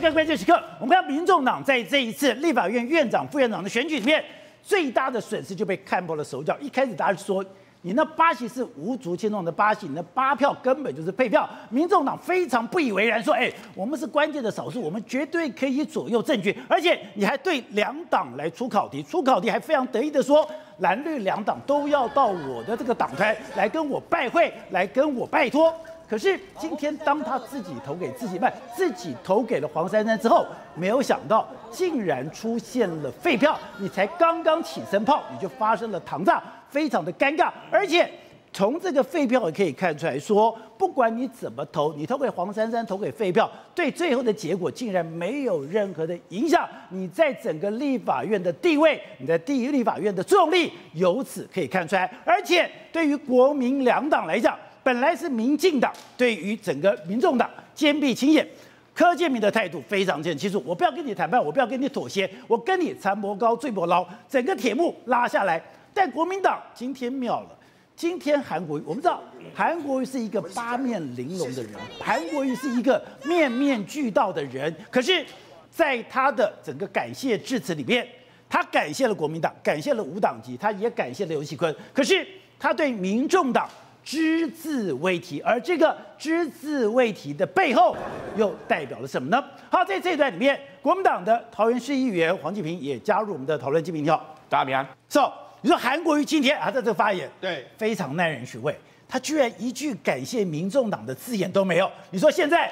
看关键时刻，我们看民众党在这一次立法院院长、副院长的选举里面，最大的损失就被看破了手脚。一开始大家说，你那八席是无足轻重的八席，你那八票根本就是废票。民众党非常不以为然，说：“哎，我们是关键的少数，我们绝对可以左右政局。而且你还对两党来出考题，出考题还非常得意的说，蓝绿两党都要到我的这个党团来跟我拜会，来跟我拜托。”可是今天，当他自己投给自己办，自己投给了黄珊珊之后，没有想到竟然出现了废票。你才刚刚起身炮，你就发生了糖炸，非常的尴尬。而且从这个废票也可以看出来说，不管你怎么投，你投给黄珊珊，投给废票，对最后的结果竟然没有任何的影响。你在整个立法院的地位，你在第一立法院的作用力，由此可以看出来。而且对于国民两党来讲，本来是民进党对于整个民众党坚壁清野，柯建铭的态度非常清楚，我不要跟你谈判，我不要跟你妥协，我跟你残博高坠博牢，整个铁幕拉下来。但国民党今天妙了，今天韩国瑜，我们知道韩国瑜是一个八面玲珑的人，韩国瑜是一个面面俱到的人，可是，在他的整个感谢致辞里面，他感谢了国民党，感谢了无党籍，他也感谢了刘锡坤，可是他对民众党。只字未提，而这个只字未提的背后，又代表了什么呢？好，在这一段里面，国民党的桃园市议员黄继平也加入我们的讨论。继平，你好，大家平安。So，你说韩国瑜今天还在这个发言，对，非常耐人寻味。他居然一句感谢民众党的字眼都没有。你说现在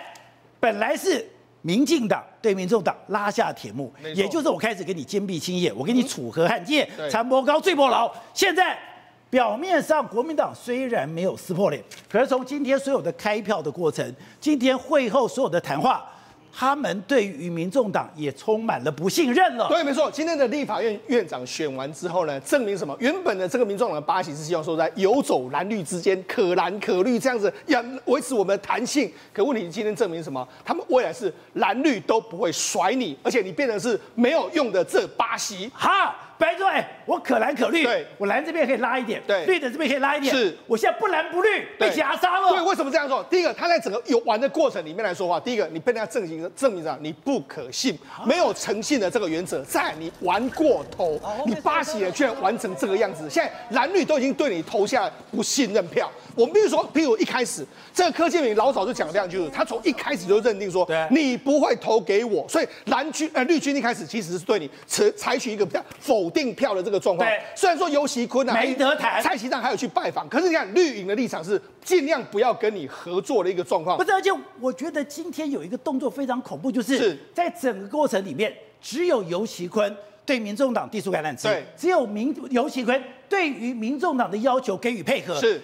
本来是民进党对民众党拉下铁幕，也就是我开始给你坚壁清野，我给你楚河汉界，残波高，最波牢，现在。表面上国民党虽然没有撕破脸，可是从今天所有的开票的过程，今天会后所有的谈话，他们对于民众党也充满了不信任了。对，没错。今天的立法院院长选完之后呢，证明什么？原本的这个民众党的八席是希望说在游走蓝绿之间，可蓝可绿这样子，要维持我们的弹性。可问题今天证明什么？他们未来是蓝绿都不会甩你，而且你变成是没有用的这八席。哈。白说：“哎，我可蓝可绿，对，我蓝这边可以拉一点，对，绿的这边可以拉一点。是，我现在不蓝不绿，被夹杀了。对，为什么这样说？第一个，他在整个游玩的过程里面来说话，第一个，你被人家证明证明上你不可信，没有诚信的这个原则，在你玩过头，你八席了居然玩成这个样子，现在蓝绿都已经对你投下不信任票。我们比如说，譬如一开始，这个柯建铭老早就讲这样，就是他从一开始就认定说，你不会投给我，所以蓝军呃绿军一开始其实是对你采采取一个比较否。”定票的这个状况，虽然说尤其坤啊，没得谈，蔡其昌还有去拜访，可是你看绿营的立场是尽量不要跟你合作的一个状况。不是，而且我觉得今天有一个动作非常恐怖，就是在整个过程里面，只有尤其坤对民众党递出橄榄枝，只有民尤其坤对于民众党的要求给予配合。是。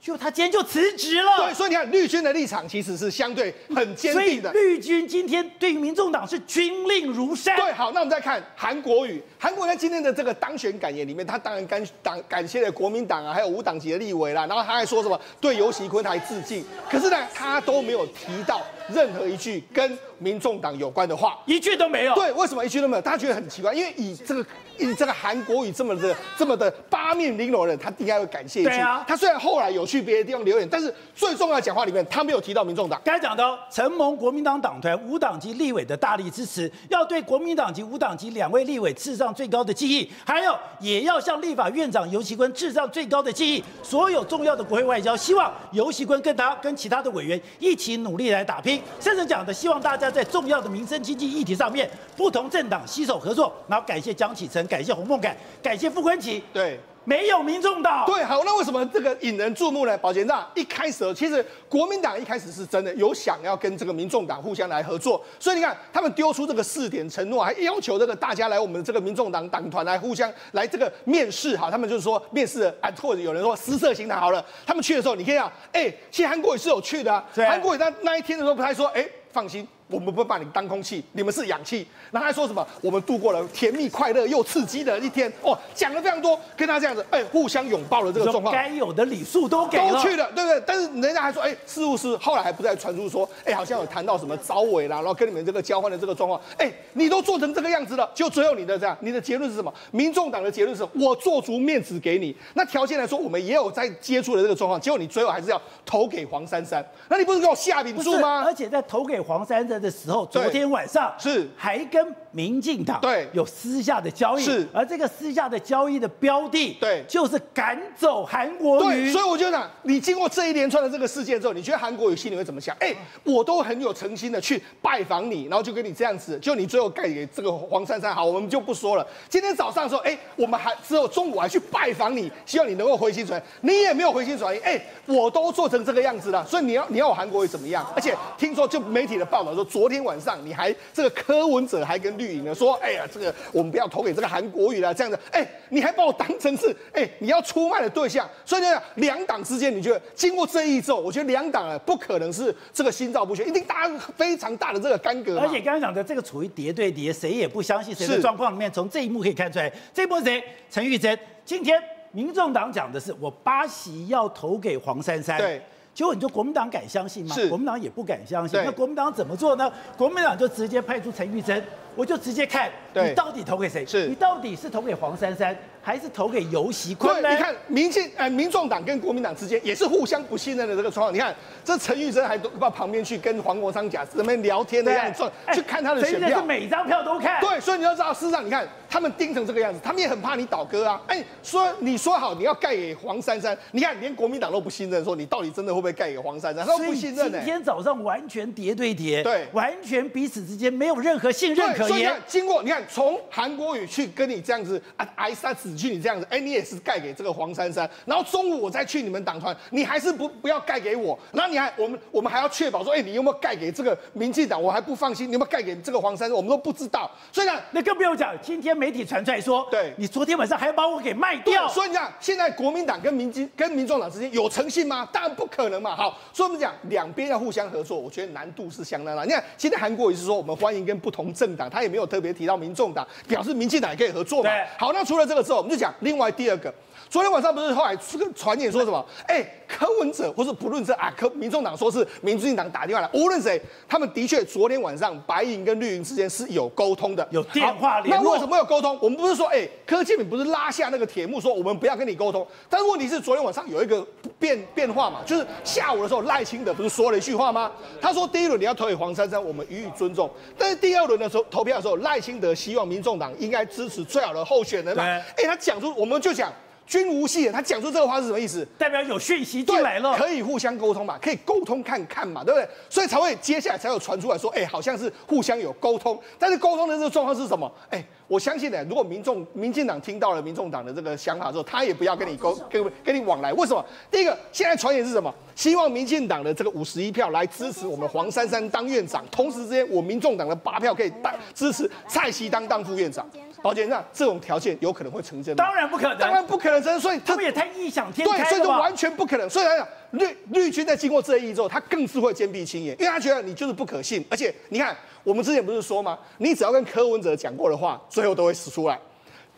就他今天就辞职了，对，所以你看绿军的立场其实是相对很坚定的。绿军今天对于民众党是军令如山。对，好，那我们再看韩国瑜，韩国瑜在今天的这个当选感言里面，他当然感党感谢了国民党啊，还有无党籍的立委啦，然后他还说什么对游锡堃还致敬，可是呢，他都没有提到任何一句跟民众党有关的话，一句都没有。对，为什么一句都没有？大家觉得很奇怪，因为以这个。以这个韩国语这么的这么的八面玲珑的人，他应该会感谢一句。对啊，他虽然后来有去别的地方留言，但是最重要的讲话里面，他没有提到民众党。刚才讲的承蒙国民党党团无党籍立委的大力支持，要对国民党籍无党籍两位立委致上最高的敬意，还有也要向立法院长游锡堃致上最高的敬意。所有重要的国会外交，希望游锡堃跟他跟其他的委员一起努力来打拼。甚至讲的希望大家在重要的民生经济议题上面，不同政党携手合作。然后感谢江启臣，感谢洪孟楷。感谢傅昆萁，对，没有民众党，对，好，那为什么这个引人注目呢？宝杰那一开始，其实国民党一开始是真的有想要跟这个民众党互相来合作，所以你看，他们丢出这个四点承诺，还要求这个大家来我们这个民众党党团来互相来这个面试，哈，他们就是说面试啊，或者有人说私设行谈好了，他们去的时候，你可以讲，哎，其实韩国也是有去的，啊，韩国也在那一天的时候，不太说，哎，放心。我们不会把你当空气，你们是氧气。然后还说什么？我们度过了甜蜜、快乐又刺激的一天。哦，讲了非常多，跟他这样子，哎，互相拥抱的这个状况，该有的礼数都给了，都去了，对不对？但是人家还说，哎，是不是？后来还不再传出说，哎，好像有谈到什么招委啦，然后跟你们这个交换的这个状况。哎，你都做成这个样子了，就最后你的这样，你的结论是什么？民众党的结论是，我做足面子给你。那条件来说，我们也有在接触的这个状况，结果你最后还是要投给黄珊珊。那你不是给我下饼数吗？而且在投给黄珊珊。了的时候，昨天晚上是。还跟民进党对有私下的交易，是而这个私下的交易的标的，对就是赶走韩国瑜。对，所以我就讲，你经过这一连串的这个事件之后，你觉得韩国瑜心里会怎么想？哎，我都很有诚心的去拜访你，然后就跟你这样子，就你最后盖给这个黄珊珊，好，我们就不说了。今天早上的时候，哎，我们还之后中午还去拜访你，希望你能够回心转意，你也没有回心转意，哎，我都做成这个样子了，所以你要你要我韩国瑜怎么样？而且听说就媒体的报道说，昨天晚上你还这个柯文哲还跟绿营的说，哎呀，这个我们不要投给这个韩国瑜了，这样子，哎，你还把我当成是哎你要出卖的对象，所以呢，两党之间你觉得经过这一周，我觉得两党啊不可能是这个心照不宣，一定大家非常大的这个干戈。而且刚刚讲的这个处于叠对叠，谁也不相信谁的状况里面，从这一幕可以看出来，这一幕是谁？陈玉珍。今天民众党讲的是我八席要投给黄珊珊。对。结果你说国民党敢相信吗？是。国民党也不敢相信。那国民党怎么做呢？国民党就直接派出陈玉珍，我就直接看你到底投给谁？是。你到底是投给黄珊珊，还是投给游锡堃呢？你看民进呃民众党跟国民党之间也是互相不信任的这个状况。你看这陈玉珍还都到旁边去跟黄国昌假那边聊天的样子，去看他的选票，是每张票都看。对，所以你要知道，事实上你看他们盯成这个样子，他们也很怕你倒戈啊。哎，说你说好你要盖给黄珊珊，你看连国民党都不信任，说你到底真的会不会盖给黄珊珊？他都不信任。今天早上完全叠对叠，对，完全彼此之间没有任何信任可言。所以你看，经过你看从韩国瑜去跟你这样子啊挨杀死去你这样子，哎，你也是盖给这个黄珊珊，然后中午我再去你们党团，你还是不不要盖给我，然后你还我们我们还要确保说，哎，你有没有盖给这个民进党？我还不放心，你有没有盖给这个黄珊珊？我们都不知道。所以呢，那更不用讲，今天媒体传出来说，对，你昨天晚上还要把我给卖掉。所以你讲，现在国民党跟民进跟民众党之间有诚信吗？当然不可能嘛。好，所以我们讲两边要互相合作，我觉得难度是相当大。你看，现在韩国也是说我们欢迎跟不同政党，他也没有特别提到民众党，表示民进党也可以合作嘛。好，那除了这个之后，们就讲另外第二个。昨天晚上不是后来这个传言说什么？哎，柯文哲或是不论是啊，柯民众党说是民进党打电话来，无论谁，他们的确昨天晚上白银跟绿营之间是有沟通的，有电话联络。那为什么有沟通？我们不是说，哎，柯建铭不是拉下那个铁幕说我们不要跟你沟通？但是问题是昨天晚上有一个变变化嘛，就是下午的时候赖清德不是说了一句话吗？他说第一轮你要投给黄珊珊，我们予以尊重，但是第二轮的时候投票的时候，赖清德希望民众党应该支持最好的候选人嘛。哎，他讲出我们就讲。君无戏，他讲出这个话是什么意思？代表有讯息进来了，可以互相沟通嘛，可以沟通看看嘛，对不对？所以才会接下来才有传出来说，哎，好像是互相有沟通，但是沟通的这个状况是什么？哎，我相信呢，如果民众、民进党听到了民众党的这个想法之后，他也不要跟你沟、跟跟你往来。为什么？第一个，现在传言是什么？希望民进党的这个五十一票来支持我们黄珊珊当院长，同时之间，我民众党的八票可以当支持蔡锡当当副院长。宝杰，那这种条件有可能会成真吗？当然不可能，当然不可能成真。所以他们也太异想天开了。对，所以就完全不可能。所以来讲，绿绿军在经过这一役之后，他更是会坚壁清野，因为他觉得你就是不可信。而且你看，我们之前不是说吗？你只要跟柯文哲讲过的话，最后都会死出来。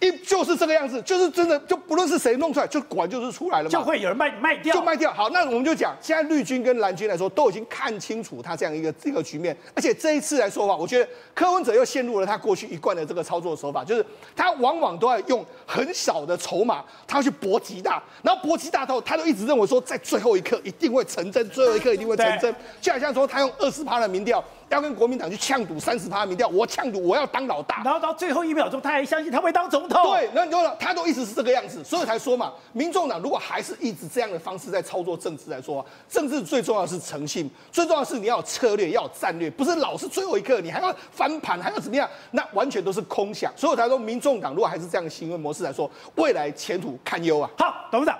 一就是这个样子，就是真的，就不论是谁弄出来，就果然就是出来了嘛，就会有人卖卖掉，就卖掉。好，那我们就讲，现在绿军跟蓝军来说，都已经看清楚他这样一个这个局面，而且这一次来说的话，我觉得柯文哲又陷入了他过去一贯的这个操作手法，就是他往往都要用很少的筹码，他要去搏极大，然后搏极大之后，他就一直认为说，在最后一刻一定会成真，最后一刻一定会成真，就好像说他用二十趴的民调。要跟国民党去呛赌三十趴民调，我呛赌我要当老大，然后到最后一秒钟他还相信他会当总统。对，那你说他都一直是这个样子，所以才说嘛，民众党如果还是一直这样的方式在操作政治来说，政治最重要的是诚信，最重要的是你要有策略，要有战略，不是老是最后一刻你还要翻盘，还要怎么样？那完全都是空想。所以我才说，民众党如果还是这样的行为模式来说，未来前途堪忧啊。好，董事长。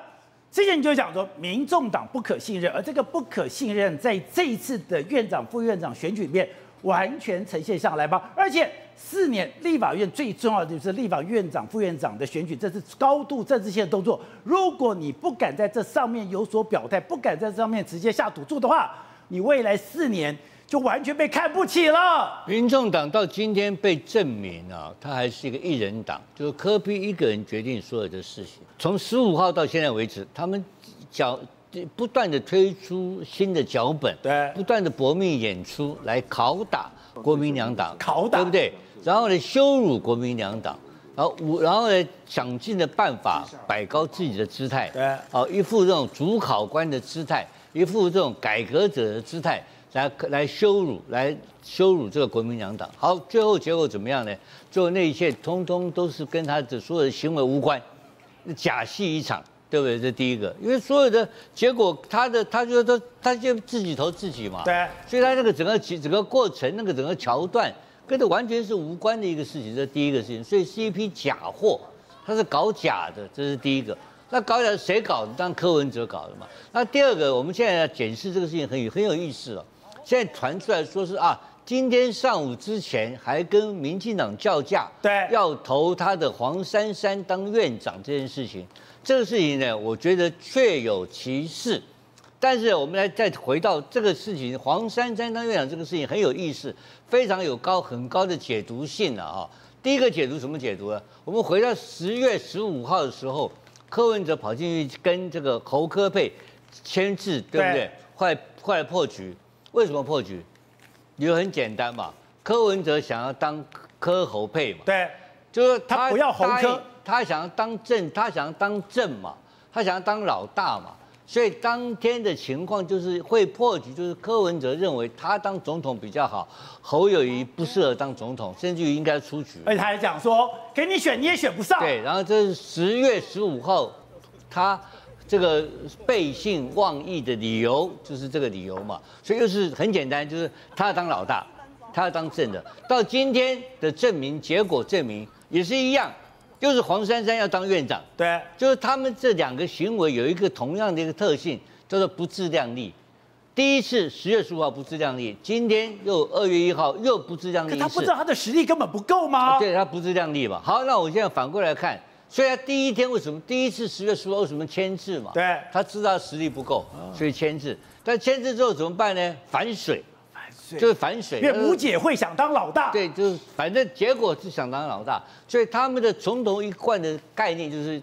之前你就讲说，民众党不可信任，而这个不可信任在这一次的院长、副院长选举里面完全呈现上来吧。而且四年立法院最重要的就是立法院长、副院长的选举，这是高度政治性的动作。如果你不敢在这上面有所表态，不敢在这上面直接下赌注的话，你未来四年。就完全被看不起了。民众党到今天被证明啊，他还是一个一人党，就是柯比一个人决定所有的事情。从十五号到现在为止，他们脚不断的推出新的脚本，对，不断的搏命演出来拷打国民两党，拷打，对不对？然后呢，羞辱国民两党，然后我，然后呢，想尽的办法摆高自己的姿态，对，哦，一副这种主考官的姿态，一副这种改革者的姿态。来来羞辱，来羞辱这个国民两党。好，最后结果怎么样呢？最后那一切通通都是跟他的所有的行为无关，假戏一场，对不对？这第一个，因为所有的结果，他的他就说他就自己投自己嘛。对。所以他那个整个整个过程，那个整个桥段，跟这完全是无关的一个事情。这第一个事情，所以是一批假货，他是搞假的，这是第一个。那搞假谁搞的？当然柯文哲搞的嘛。那第二个，我们现在要检视这个事情很有很有意思了。现在传出来说是啊，今天上午之前还跟民进党叫价，对，要投他的黄珊珊当院长这件事情，这个事情呢，我觉得确有其事。但是我们来再回到这个事情，黄珊珊当院长这个事情很有意思，非常有高很高的解读性了啊。第一个解读什么解读呢？我们回到十月十五号的时候。柯文哲跑进去跟这个侯科佩签字，对不对？快快破局，为什么破局？理由很简单嘛，柯文哲想要当柯侯配嘛，对，就是他，他不要侯柯，他想要当正，他想要当正嘛，他想要当老大嘛。所以当天的情况就是会破局，就是柯文哲认为他当总统比较好，侯友谊不适合当总统，甚至于应该出局。而且他还讲说，给你选你也选不上。对，然后这是十月十五号，他这个背信忘义的理由就是这个理由嘛，所以又是很简单，就是他要当老大，他要当正的。到今天的证明结果证明也是一样。就是黄珊珊要当院长，对，就是他们这两个行为有一个同样的一个特性，叫做不自量力。第一次十月十五号不自量力，今天又二月一号又不自量力。可他不知道他的实力根本不够吗？对，他不自量力嘛。好，那我现在反过来看，所以他第一天为什么第一次十月十五号为什么签字嘛？对，他知道实力不够，所以签字。但签字之后怎么办呢？反水。就是反水，因为吴姐会想当老大。对，就是反正结果是想当老大，所以他们的从头一贯的概念就是，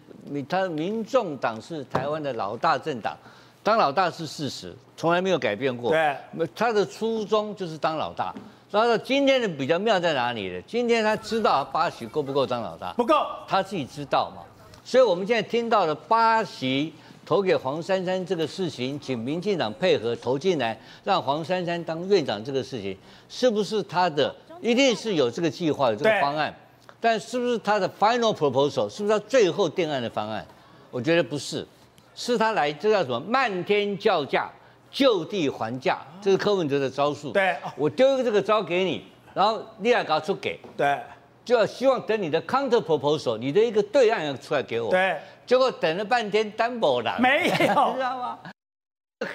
他民众党是台湾的老大政党，当老大是事实，从来没有改变过。对，他的初衷就是当老大。然后今天的比较妙在哪里呢？今天他知道八席够不够张老大？不够，他自己知道嘛。所以我们现在听到的八席。投给黄珊珊这个事情，请民进党配合投进来，让黄珊珊当院长这个事情，是不是他的？一定是有这个计划，有这个方案，但是不是他的 final proposal？是不是他最后定案的方案？我觉得不是，是他来这叫什么？漫天叫价，就地还价，这是柯文哲的招数。对，我丢一个这个招给你，然后你来搞出给，对，就要希望等你的 counter proposal，你的一个对岸要出来给我。对。结果等了半天，单薄了，没有，知道吗？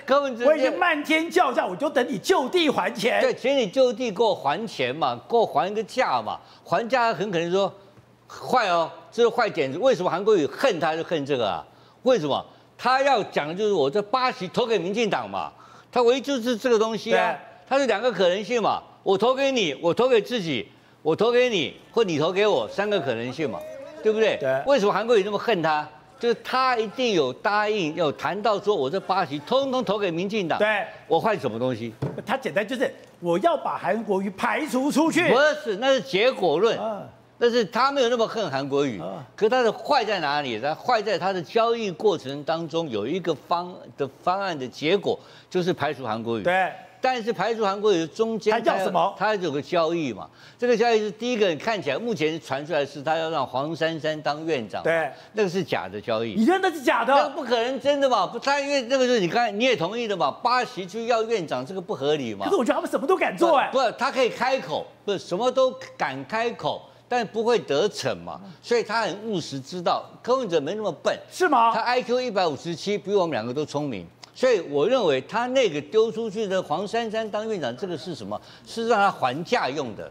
柯文哲我已经漫天叫价，我就等你就地还钱。对，请你就地给我还钱嘛，给我还一个价嘛。还价很可能说坏哦，这是坏点子。为什么韩国瑜恨他就恨这个啊？为什么？他要讲的就是我这八席投给民进党嘛，他唯一就是这个东西啊。他是两个可能性嘛，我投给你，我投给自己，我投给你，或你投给我，三个可能性嘛，对不对？对。为什么韩国瑜那么恨他？就是他一定有答应，有谈到说，我这八席通通投给民进党。对，我换什么东西？他简单就是我要把韩国瑜排除出去。不是，那是结果论。啊，但是他没有那么恨韩国瑜。啊，可他的坏在哪里？他坏在他的交易过程当中有一个方的方案的结果，就是排除韩国瑜。对。但是排除韩国瑜中间，他叫什么？他有个交易嘛。这个交易是第一个，看起来目前传出来是他要让黄珊珊当院长。对，那个是假的交易。你认为那是假的？那不可能真的嘛？不，他因为那个就是你刚才你也同意的嘛。巴西去要院长，这个不合理嘛。可是我觉得他们什么都敢做哎。不，他可以开口，不是什么都敢开口，但不会得逞嘛。所以他很务实，知道柯文哲没那么笨。是吗？他 IQ 一百五十七，比我们两个都聪明。所以我认为他那个丢出去的黄珊珊当院长，这个是什么？是让他还价用的。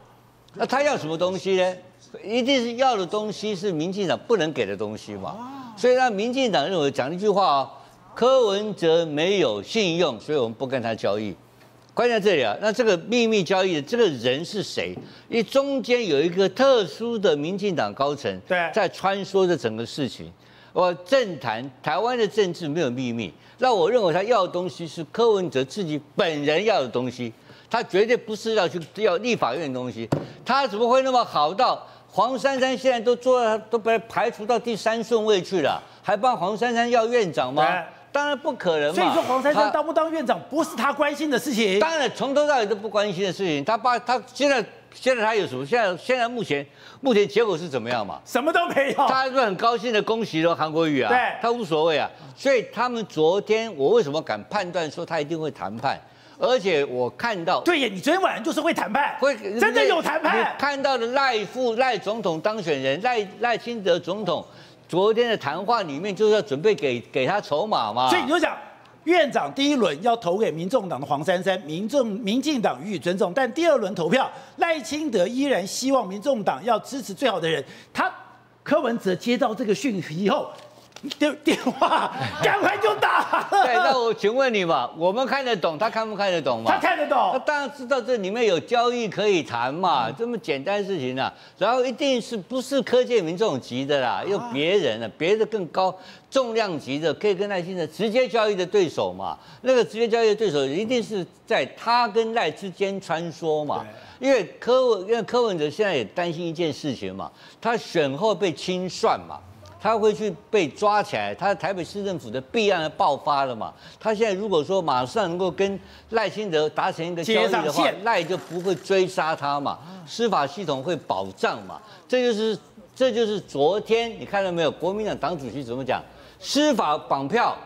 那他要什么东西呢？一定是要的东西是民进党不能给的东西嘛。所以让民进党认为讲一句话哦，柯文哲没有信用，所以我们不跟他交易。关键在这里啊。那这个秘密交易的这个人是谁？因为中间有一个特殊的民进党高层在穿梭着整个事情。我政坛台湾的政治没有秘密。那我认为他要的东西是柯文哲自己本人要的东西，他绝对不是要去要立法院的东西。他怎么会那么好到黄珊珊现在都做都被排除到第三顺位去了，还帮黄珊珊要院长吗？当然不可能嘛。所以说黄珊珊当不当院长不是他关心的事情。当然从头到尾都不关心的事情。他爸他现在现在他有什么？现在现在目前目前结果是怎么样嘛？什么都没有。他还是很高兴的恭喜了韩国瑜啊。对，他无所谓啊。所以他们昨天我为什么敢判断说他一定会谈判？而且我看到，对呀，你昨天晚上就是会谈判，会真的有谈判。看到的赖副赖总统当选人赖赖清德总统昨天的谈话里面，就是要准备给给他筹码嘛。所以你就讲，院长第一轮要投给民众党的黄珊珊，民众民进党予以尊重，但第二轮投票，赖清德依然希望民众党要支持最好的人。他柯文哲接到这个讯息以后。电电话赶快就打。对，那我请问你嘛，我们看得懂，他看不看得懂嘛？他看得懂。他当然知道这里面有交易可以谈嘛，这么简单的事情啊。然后一定是不是柯建明这种级的啦，又别人了，别的更高重量级的，可以跟赖清德直接交易的对手嘛？那个直接交易的对手一定是在他跟赖之间穿梭嘛？因为柯文，因为柯文哲现在也担心一件事情嘛，他选后被清算嘛。他会去被抓起来，他台北市政府的弊案爆发了嘛？他现在如果说马上能够跟赖清德达成一个交易的话，赖就不会追杀他嘛，司法系统会保障嘛。这就是这就是昨天你看到没有？国民党党主席怎么讲？司法绑票，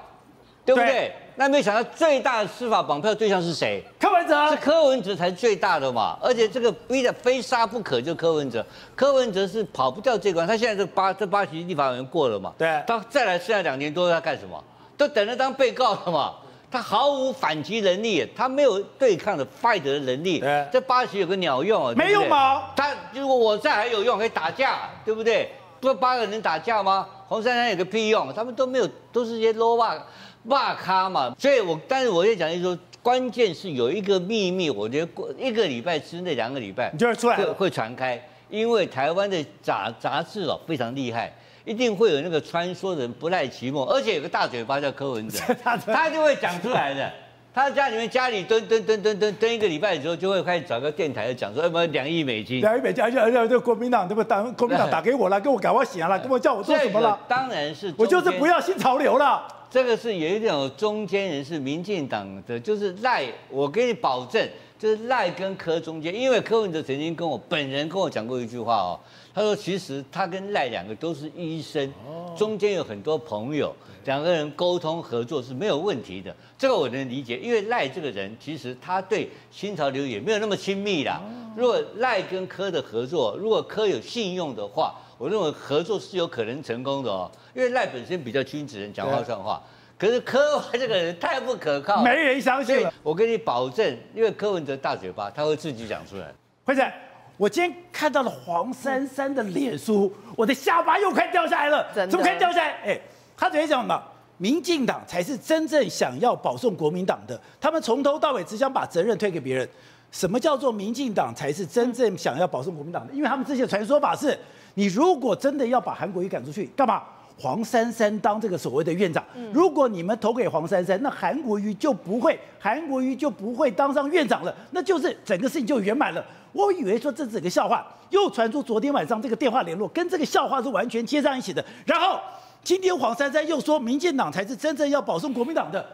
对不对？对那没想到最大的司法绑票对象是谁？柯文哲，是柯文哲才最大的嘛？而且这个逼得非杀不可，就柯文哲。柯文哲是跑不掉这关，他现在这八这八席立法委员过了嘛？对。他再来剩下两年多，他干什么？都等着当被告了嘛？他毫无反击能力，他没有对抗的 fight 的能力。对。这八席有个鸟用啊？没用吗？他如果我在还有用，可以打架，对不对？不八个人能打架吗？黄珊珊有个屁用？他们都没有，都是些 low 吧。哇咖嘛，所以我但是我也讲，就是说，关键是有一个秘密，我觉得过一个礼拜之内，两个礼拜你就会出来，会会传开，因为台湾的杂杂志哦非常厉害，一定会有那个穿梭人不赖其末，而且有个大嘴巴叫柯文哲，他就会讲出来的。他家里面家里蹲蹲蹲蹲蹲蹲一个礼拜之后，就会开始找个电台讲说，什么两亿美金，两亿美金，而且而且这国民党对不对？国民党打给我了，跟我赶快写了，跟我叫我做什么了？当然是，我就是不要新潮流了。这个是有一种中间人，是民进党的，就是赖。我给你保证，就是赖跟柯中间，因为柯文哲曾经跟我本人跟我讲过一句话哦，他说其实他跟赖两个都是医生，中间有很多朋友，两个人沟通合作是没有问题的。这个我能理解，因为赖这个人其实他对新潮流也没有那么亲密啦。如果赖跟柯的合作，如果柯有信用的话。我认为合作是有可能成功的哦，因为赖本身比较君子人，讲话算话。可是柯文这个人太不可靠，没人相信。我跟你保证，因为柯文哲大嘴巴，他会自己讲出来。辉仔，我今天看到了黄珊珊的脸书，我的下巴又快掉下来了，怎么快掉下来？哎，他昨天讲嘛，民进党才是真正想要保送国民党的，他们从头到尾只想把责任推给别人。什么叫做民进党才是真正想要保送国民党的？因为他们之前传说法是。你如果真的要把韩国瑜赶出去，干嘛？黄珊珊当这个所谓的院长。如果你们投给黄珊珊，那韩国瑜就不会，韩国瑜就不会当上院长了，那就是整个事情就圆满了。我以为说这整个笑话，又传出昨天晚上这个电话联络，跟这个笑话是完全接上一起的。然后今天黄珊珊又说，民进党才是真正要保送国民党的。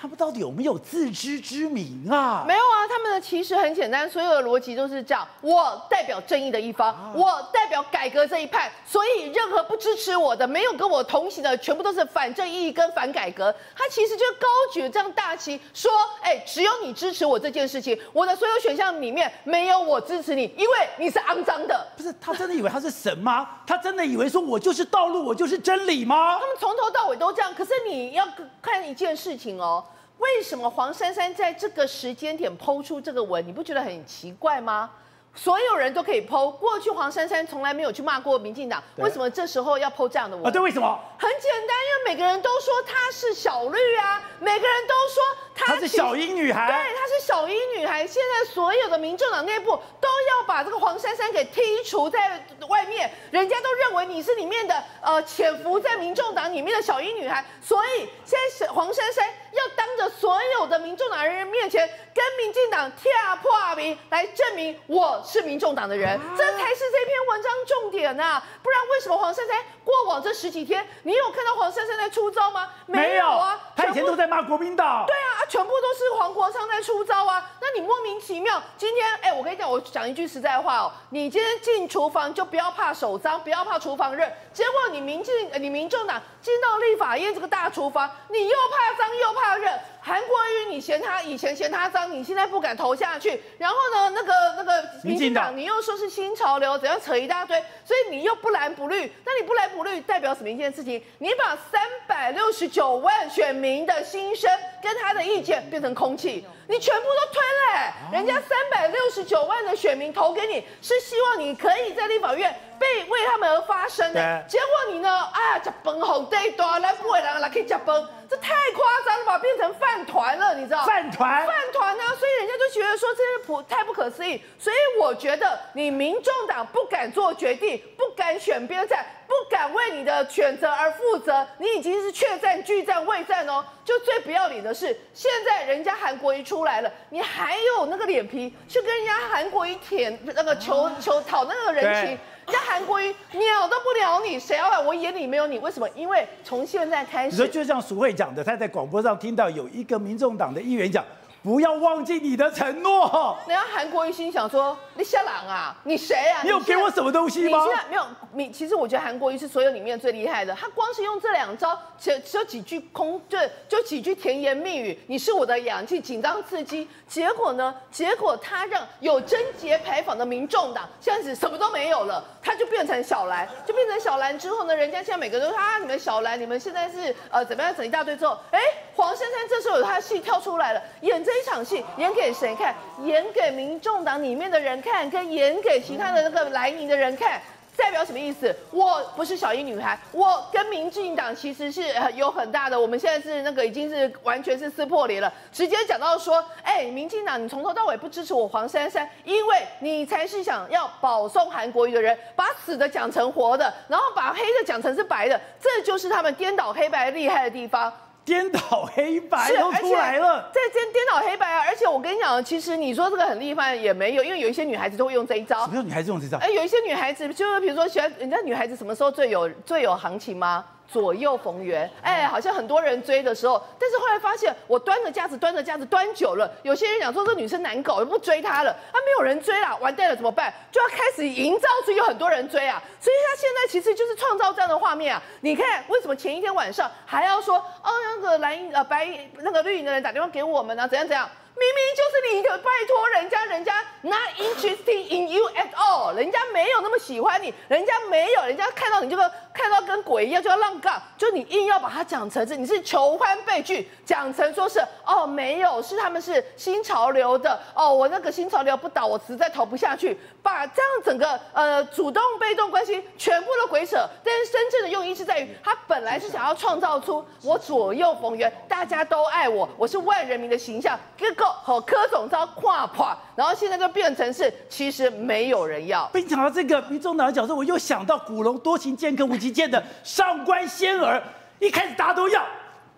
他们到底有没有自知之明啊？没有啊，他们的其实很简单，所有的逻辑都是这样：我代表正义的一方，我代表改革这一派，所以任何不支持我的、没有跟我同行的，全部都是反正义跟反改革。他其实就高举这样大旗，说：哎，只有你支持我这件事情，我的所有选项里面没有我支持你，因为你是肮脏的。不是，他真的以为他是神吗？他真的以为说我就是道路，我就是真理吗？他们从头到尾都这样。可是你要看一件事情哦。为什么黄珊珊在这个时间点剖出这个文，你不觉得很奇怪吗？所有人都可以 po，过去黄珊珊从来没有去骂过民进党，为什么这时候要 po 这样的文？啊，对，为什么？很简单，因为每个人都说她是小绿啊，每个人都说她是小英女孩，对，她是小英女孩。现在所有的民众党内部都要把这个黄珊珊给剔除在外面，人家都认为你是里面的呃潜伏在民众党里面的小英女孩，所以现在黄珊珊。要当着所有的民众党人面前跟民进党跳破名，来证明我是民众党的人，这才是这篇文章重点呐、啊！不然为什么黄珊珊过往这十几天，你有看到黄珊珊在出招吗？没有啊，他以前都在骂国民党。对啊，全部都是黄国昌在出招啊！那你莫名其妙，今天哎，我跟你讲，我讲一句实在话哦，你今天进厨房就不要怕手脏，不要怕厨房热，结果你民进你民众党进到立法院这个大厨房，你又怕脏又怕热。韩国瑜，你嫌他以前嫌他脏，你现在不敢投下去。然后呢，那个那个民进党，你又说是新潮流，怎样扯一大堆，所以你又不蓝不绿。那你不蓝不绿代表什么一件事情？你把三百六十九万选民的心声跟他的意见变成空气，你全部都推了、欸。人家三百六十九万的选民投给你，是希望你可以在立法院被为他们而发声的。结果你呢？啊，吃饭红对多，来不会让来可以吃饭。这太夸张了吧，变成饭团了，你知道？饭团，饭团呢？所以人家就觉得说这是不太不可思议。所以我觉得你民众党不敢做决定，不敢选边站，不敢为你的选择而负责，你已经是确战、拒战、畏战哦。就最不要脸的是，现在人家韩国瑜出来了，你还有那个脸皮去跟人家韩国瑜舔那个求求讨那个人情？人家韩国瑜鸟都不鸟你，谁要来？我眼里没有你，为什么？因为从现在开始，就像淑慧讲的，他在广播上听到有一个民众党的议员讲。不要忘记你的承诺。人家韩国瑜心想说：“你瞎狼啊，你谁啊？你有给我什么东西吗？”你现在没有，你其实我觉得韩国瑜是所有里面最厉害的。他光是用这两招，只只有几句空，对，就几句甜言蜜语。你是我的氧气，紧张刺激。结果呢？结果他让有贞洁牌坊的民众党现在是什么都没有了，他就变成小蓝，就变成小蓝之后呢？人家现在每个人都说啊，你们小蓝，你们现在是呃怎么样整一大堆之后，哎，黄珊珊这时候有他的戏跳出来了，演这一场戏演给谁看？演给民众党里面的人看，看跟演给其他的那个蓝营的人看，代表什么意思？我不是小英女孩，我跟民进党其实是有很大的，我们现在是那个已经是完全是撕破脸了。直接讲到说，哎，民进党你从头到尾不支持我黄珊珊，因为你才是想要保送韩国瑜的人，把死的讲成活的，然后把黑的讲成是白的，这就是他们颠倒黑白厉害的地方。颠倒黑白都出来了，这真颠倒黑白啊！而且我跟你讲，其实你说这个很厉害也没有，因为有一些女孩子都会用这一招。什么叫女孩子用这招？哎，有一些女孩子就是比如说喜欢，人家女孩子什么时候最有最有行情吗？左右逢源，哎，好像很多人追的时候，但是后来发现，我端着架子，端着架子端久了，有些人讲说这女生难搞，又不追她了，啊，没有人追了，完蛋了怎么办？就要开始营造出有很多人追啊，所以她现在其实就是创造这样的画面啊。你看，为什么前一天晚上还要说，哦，那个蓝银呃白那个绿营的人打电话给我们呢、啊？怎样怎样？明明就是你可，拜托人家，人家 not interested in you at all，人家没有那么喜欢你，人家没有，人家看到你这个看到跟鬼一样就要浪杠，就你硬要把它讲成是你是求欢被拒，讲成说是哦没有，是他们是新潮流的哦，我那个新潮流不倒，我实在投不下去，把这样整个呃主动被动关系全部都鬼扯，但是真正的用意是在于他本来是想要创造出我左右逢源，大家都爱我，我是万人民的形象，结果。好，柯总招跨垮，然后现在就变成是，其实没有人要。被讲到这个民众党的角色，我又想到古龙多情剑客无极剑的上官仙儿，一开始大家都要，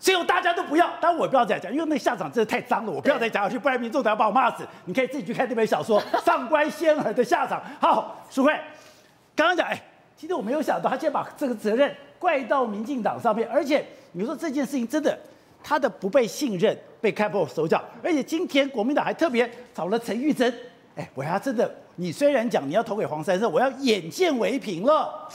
最后大家都不要。但我不要再讲，因为那下场真的太脏了，我不要再讲下去，不然民众党要把我骂死。你可以自己去看那本小说《上官仙儿的下场》。好，淑慧，刚刚讲，哎，其实我没有想到，他竟然把这个责任怪到民进党上面，而且你说这件事情真的。他的不被信任被看破手脚，而且今天国民党还特别找了陈玉珍，哎，我要真的，你虽然讲你要投给黄珊珊，我要眼见为凭了。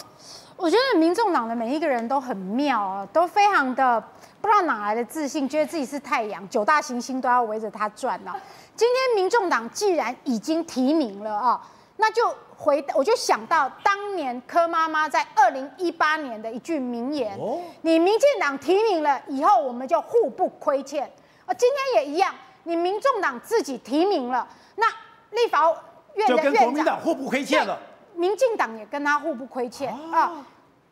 我觉得民众党的每一个人都很妙啊，都非常的不知道哪来的自信，觉得自己是太阳，九大行星都要围着他转啊。今天民众党既然已经提名了啊，那就。回，我就想到当年柯妈妈在二零一八年的一句名言：“你民进党提名了以后，我们就互不亏欠。”啊，今天也一样，你民众党自己提名了，那立法院的院长就跟国民党互不亏欠了。民进党也跟他互不亏欠啊，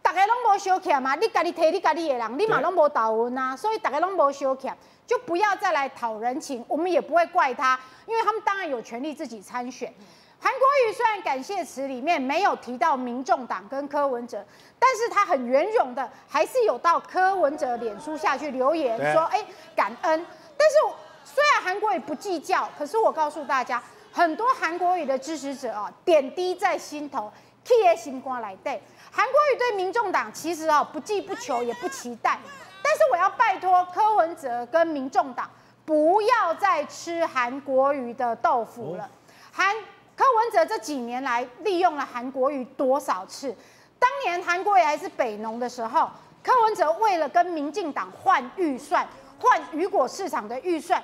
大家拢无相欠嘛，你家己提你家己的人，你嘛拢无投文啊，所以大家拢无相欠，就不要再来讨人情，我们也不会怪他，因为他们当然有权利自己参选。韩国瑜虽然感谢词里面没有提到民众党跟柯文哲，但是他很圆融的，还是有到柯文哲脸书下去留言说，哎，感恩。但是虽然韩国瑜不计较，可是我告诉大家，很多韩国瑜的支持者啊，点滴在心头，贴心肝来对。韩国瑜对民众党其实啊不计不求，也不期待。但是我要拜托柯文哲跟民众党，不要再吃韩国瑜的豆腐了。韩柯文哲这几年来利用了韩国瑜多少次？当年韩国瑜还是北农的时候，柯文哲为了跟民进党换预算，换雨果市场的预算，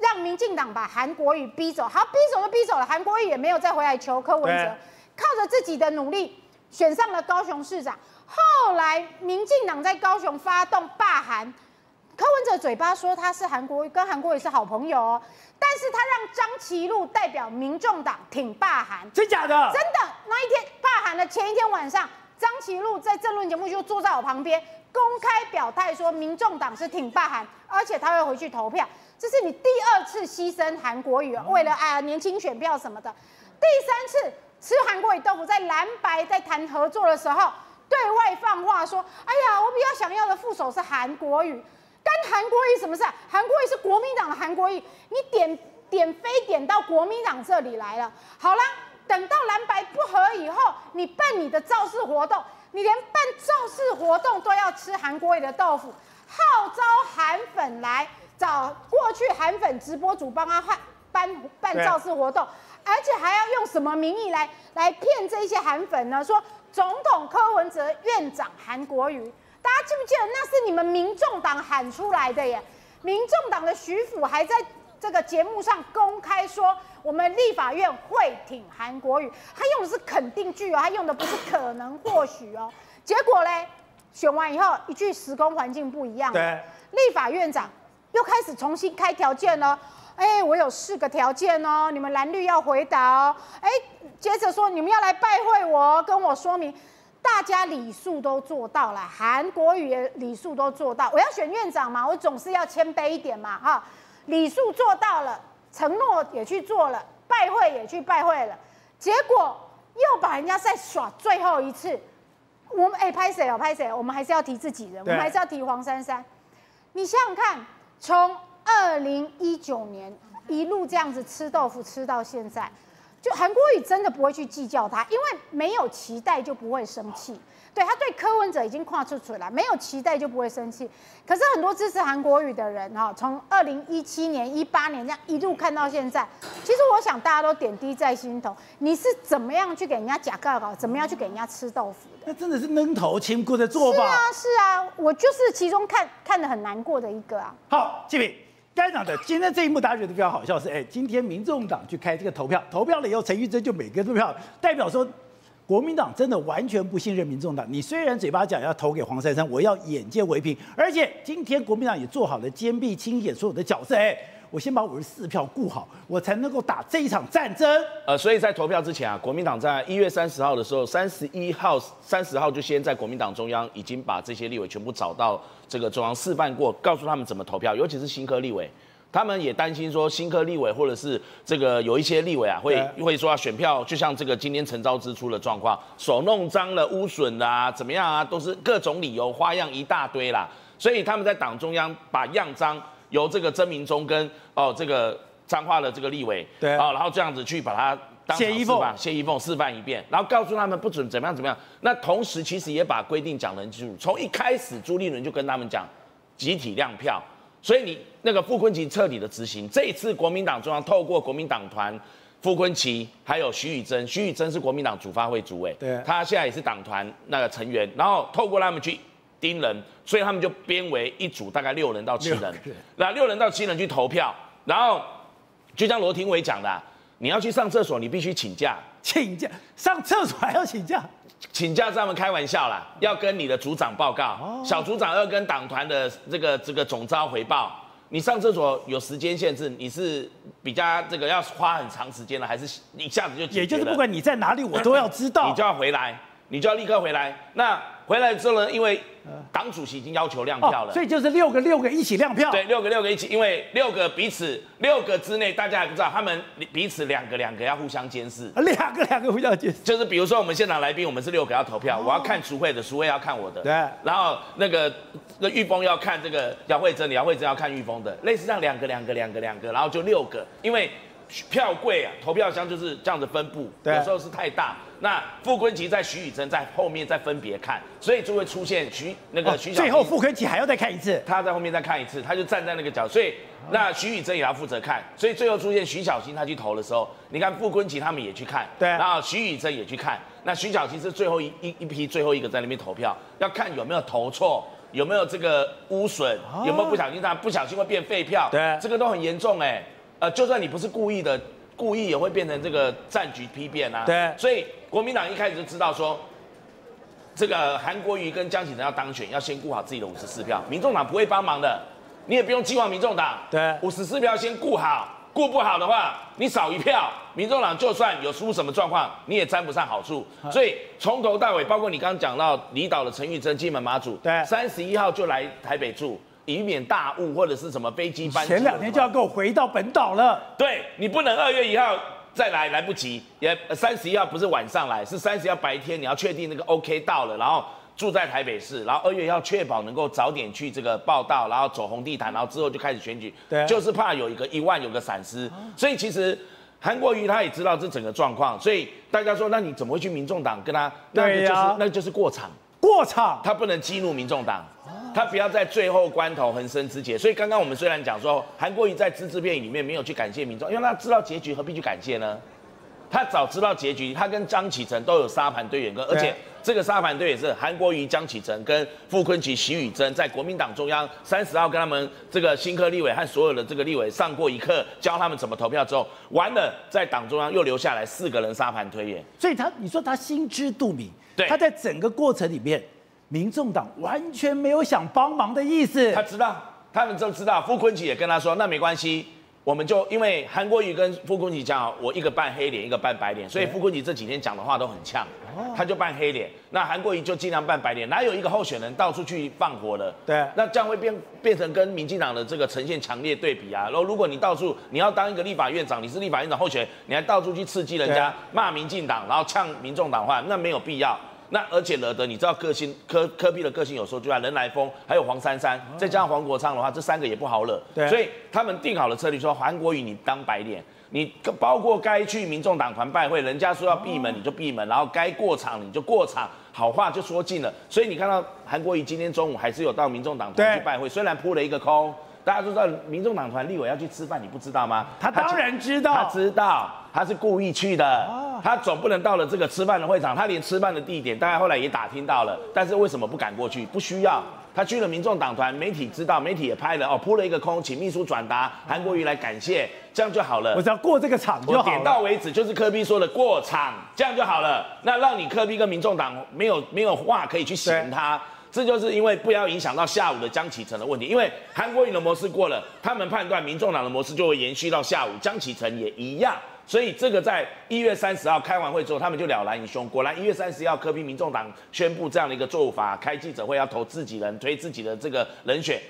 让民进党把韩国瑜逼走。好，逼走就逼走了，韩国瑜也没有再回来求柯文哲，靠着自己的努力选上了高雄市长。后来民进党在高雄发动罢韩。柯文哲嘴巴说他是韩国瑜，跟韩国也是好朋友哦，但是他让张其禄代表民众党挺罢韩，真假的？真的。那一天罢韩的前一天晚上，张其禄在政论节目就坐在我旁边，公开表态说民众党是挺罢韩，而且他会回去投票。这是你第二次牺牲韩国语，为了哎呀年轻选票什么的。第三次吃韩国瑜豆腐，在蓝白在谈合作的时候，对外放话说，哎呀，我比较想要的副手是韩国？语。跟韩国语什么事啊？韩国语是国民党？的韩国语，你点点非点到国民党？这里来了。好啦，等到蓝白不合以后，你办你的造势活动，你连办造势活动都要吃韩国瑜的豆腐，号召韩粉来找过去韩粉直播主帮他办办办造势活动，而且还要用什么名义来来骗这些韩粉呢？说总统柯文哲、院长韩国瑜。大家记不记得那是你们民众党喊出来的耶？民众党的徐府还在这个节目上公开说，我们立法院会挺韩国瑜，他用的是肯定句哦，他用的不是可能或许哦。结果嘞，选完以后一句时空环境不一样，对，立法院长又开始重新开条件了。哎，我有四个条件哦，你们蓝绿要回答哦。哎，接着说你们要来拜会我，跟我说明。大家礼数都做到了，韩国语的礼数都做到。我要选院长嘛，我总是要谦卑一点嘛，哈。礼数做到了，承诺也去做了，拜会也去拜会了，结果又把人家再耍最后一次。我们哎，拍谁哦？拍谁？我们还是要提自己人，我们还是要提黄珊珊。你想想看，从二零一九年一路这样子吃豆腐吃到现在。就韩国瑜真的不会去计较他，因为没有期待就不会生气。对，他对柯文哲已经跨出出来，没有期待就不会生气。可是很多支持韩国瑜的人哈，从二零一七年、一八年这样一路看到现在，其实我想大家都点滴在心头。你是怎么样去给人家假告告，怎么样去给人家吃豆腐的？那真的是扔头轻骨的做法。是啊，是啊，我就是其中看看的很难过的一个啊。好，继平。该讲的，今天这一幕大家觉得比较好笑是，哎，今天民众党去开这个投票，投票了以后，陈玉珍就每个都票，代表说国民党真的完全不信任民众党。你虽然嘴巴讲要投给黄珊珊，我要眼见为凭，而且今天国民党也做好了坚壁清野所有的角色，哎。我先把五十四票顾好，我才能够打这一场战争。呃，所以在投票之前啊，国民党在一月三十号的时候，三十一号、三十号就先在国民党中央已经把这些立委全部找到这个中央示范过，告诉他们怎么投票，尤其是新科立委，他们也担心说新科立委或者是这个有一些立委啊，会会说啊选票，就像这个今天陈昭之出的状况，手弄脏了、污损啦，怎么样啊，都是各种理由花样一大堆啦，所以他们在党中央把样章。由这个曾明忠跟哦这个彰化的这个立委，对啊，然后这样子去把他当场示范，谢依凤示范一遍，然后告诉他们不准怎么样怎么样。那同时其实也把规定讲得很清楚，从一开始朱立伦就跟他们讲集体亮票，所以你那个傅昆萁彻底的执行。这一次国民党中央透过国民党团傅昆萁还有徐宇珍，徐宇珍是国民党主发会主委，对，他现在也是党团那个成员，然后透过他们去。盯人，所以他们就编为一组，大概六人到七人，那六人到七人去投票，然后就像罗廷伟讲的、啊，你要去上厕所，你必须请假，请假？上厕所还要请假，请假是他们开玩笑啦，要跟你的组长报告，哦、小组长要跟党团的这个这个总召回报，你上厕所有时间限制，你是比较这个要花很长时间的，还是一下子就解决？也就是不管你在哪里，我都要知道，你就要回来。你就要立刻回来。那回来之后呢，因为党主席已经要求亮票了，哦，所以就是六个六个一起亮票。对，六个六个一起，因为六个彼此六个之内，大家还不知道，他们彼此两个两个要互相监视。两个两个互相监视，就是比如说我们现场来宾，我们是六个要投票，哦、我要看淑慧的，淑慧要看我的。对。然后那个那玉峰要看这个姚慧珍，姚慧珍要看玉峰的，类似这样两个两个两个两个，然后就六个，因为票柜啊，投票箱就是这样子分布，对有时候是太大。那傅崐萁在徐宇珍在后面再分别看，所以就会出现徐那个徐小、哦、最后傅崐萁还要再看一次，他在后面再看一次，他就站在那个角，所以那徐宇珍也要负责看，所以最后出现徐小新他去投的时候，你看傅崐萁他们也去看，对，然后徐宇珍也去看，那徐小新是最后一一一批最后一个在那边投票，要看有没有投错，有没有这个污损，哦、有没有不小心他不小心会变废票，对，这个都很严重哎，呃，就算你不是故意的。故意也会变成这个战局批变啊！对，所以国民党一开始就知道说，这个韩国瑜跟江启臣要当选，要先顾好自己的五十四票，民众党不会帮忙的，你也不用寄望民众党。对，五十四票先顾好，顾不好的话，你少一票，民众党就算有出什么状况，你也沾不上好处。所以从头到尾，包括你刚刚讲到离岛的陈玉珍、金门马祖，对，三十一号就来台北住。以免大雾或者是什么飞机班，前两天就要给我回到本岛了。对，你不能二月一号再来，来不及。也三十一号不是晚上来，是三十一号白天，你要确定那个 OK 到了，然后住在台北市，然后二月一号确保能够早点去这个报道，然后走红地毯，然后之后就开始选举。对，就是怕有一个一万有个闪失，所以其实韩国瑜他也知道这整个状况，所以大家说，那你怎么会去民众党跟他？那个就是、啊、那就是过场，过场，他不能激怒民众党。他不要在最后关头横生枝节，所以刚刚我们虽然讲说韩国瑜在只字片语里面没有去感谢民众，因为他知道结局，何必去感谢呢？他早知道结局，他跟张启臣都有沙盘推演，跟而且这个沙盘推也是韩国瑜、张启臣跟傅昆萁、徐宇珍在国民党中央三十号跟他们这个新科立委和所有的这个立委上过一课，教他们怎么投票之后，完了在党中央又留下来四个人沙盘推演，所以他你说他心知肚明，对，他在整个过程里面。民众党完全没有想帮忙的意思，他知道，他们都知道。傅昆萁也跟他说，那没关系，我们就因为韩国瑜跟傅昆萁讲，我一个扮黑脸，一个扮白脸，所以傅昆萁这几天讲的话都很呛，他就扮黑脸，那韩国瑜就尽量扮白脸，哪有一个候选人到处去放火的？对，那这样会变变成跟民进党的这个呈现强烈对比啊。然后如果你到处你要当一个立法院长，你是立法院长候选人，你还到处去刺激人家骂民进党，然后呛民众党话，那没有必要。那而且惹得你知道个性柯柯比的个性有时候就像人来疯，还有黄珊珊，再加上黄国昌的话，这三个也不好惹。对，所以他们定好了策略，说韩国瑜你当白脸，你包括该去民众党团拜会，人家说要闭门你就闭门，然后该过场你就过场，好话就说尽了。所以你看到韩国瑜今天中午还是有到民众党团去拜会，虽然扑了一个空。大家都知道，民众党团立委要去吃饭，你不知道吗？他当然知道，他知道，他是故意去的。他总不能到了这个吃饭的会场，他连吃饭的地点，大概后来也打听到了，但是为什么不敢过去？不需要，他去了民众党团，媒体知道，媒体也拍了，哦，扑了一个空，请秘书转达韩国瑜来感谢，这样就好了。我只要过这个场就好了。点到为止，就是柯比说的过场，这样就好了。那让你柯比跟民众党没有没有话可以去嫌他。这就是因为不要影响到下午的江启程的问题，因为韩国瑜的模式过了，他们判断民众党的模式就会延续到下午，江启程也一样，所以这个在一月三十号开完会之后，他们就了然于胸。果然一月三十号，科批民众党宣布这样的一个做法，开记者会要投自己人，推自己的这个人选。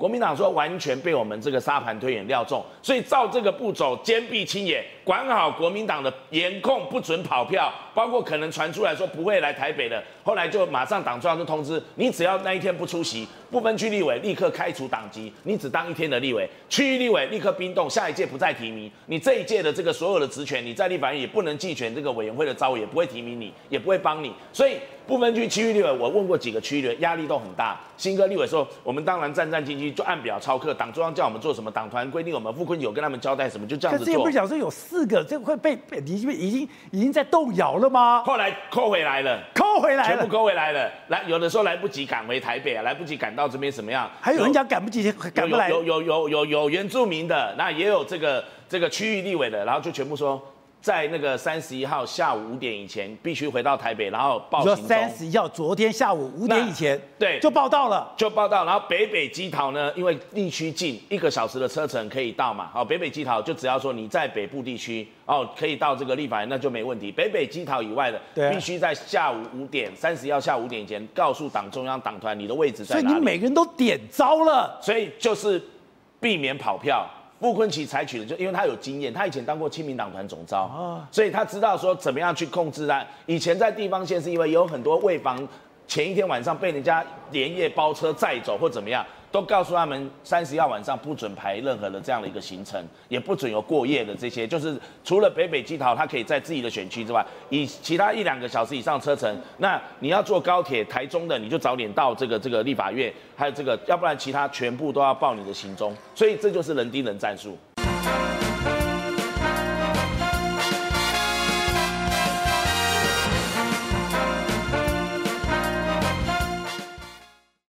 国民党说完全被我们这个沙盘推演料中，所以照这个步骤，坚壁清野，管好国民党的严控，不准跑票，包括可能传出来说不会来台北的，后来就马上党中央就通知，你只要那一天不出席，不分区立委立刻开除党籍，你只当一天的立委，区域立委立刻冰冻，下一届不再提名，你这一届的这个所有的职权，你在立法院也不能竞选这个委员会的招，也不会提名你，也不会帮你，所以。不分区区域立委，我问过几个区域的压力都很大。新哥立委说，我们当然战战兢兢，就按表操课。党中央叫我们做什么，党团规定我们，傅崐萁有跟他们交代什么，就这样子做。可是也不是讲说有四个，这会被已经已经已经在动摇了吗？后来扣回来了，扣回来了，全部扣回来了。来，有的时候来不及赶回台北啊，来不及赶到这边什么样？还有人讲赶不及，赶不来。有有有有有有原住民的，那也有这个这个区域立委的，然后就全部说。在那个三十一号下午五点以前必须回到台北，然后报三十一号昨天下午五点以前，对就报到了。就报到，然后北北基桃呢，因为地区近，一个小时的车程可以到嘛。好，北北基桃就只要说你在北部地区哦，可以到这个立法院，那就没问题。北北基桃以外的，必须在下午五点，三十一号下午五点以前告诉党中央党团你的位置在哪里。所以你每个人都点招了。所以就是避免跑票。傅昆奇采取的就因为他有经验，他以前当过亲民党团总召，啊所以他知道说怎么样去控制啊。以前在地方县是因为有很多卫防前一天晚上被人家连夜包车载走或怎么样，都告诉他们三十号晚上不准排任何的这样的一个行程，也不准有过夜的这些，就是除了北北基桃他可以在自己的选区之外，以其他一两个小时以上车程，那你要坐高铁台中的你就早点到这个这个立法院，还有这个，要不然其他全部都要报你的行踪，所以这就是人盯人战术。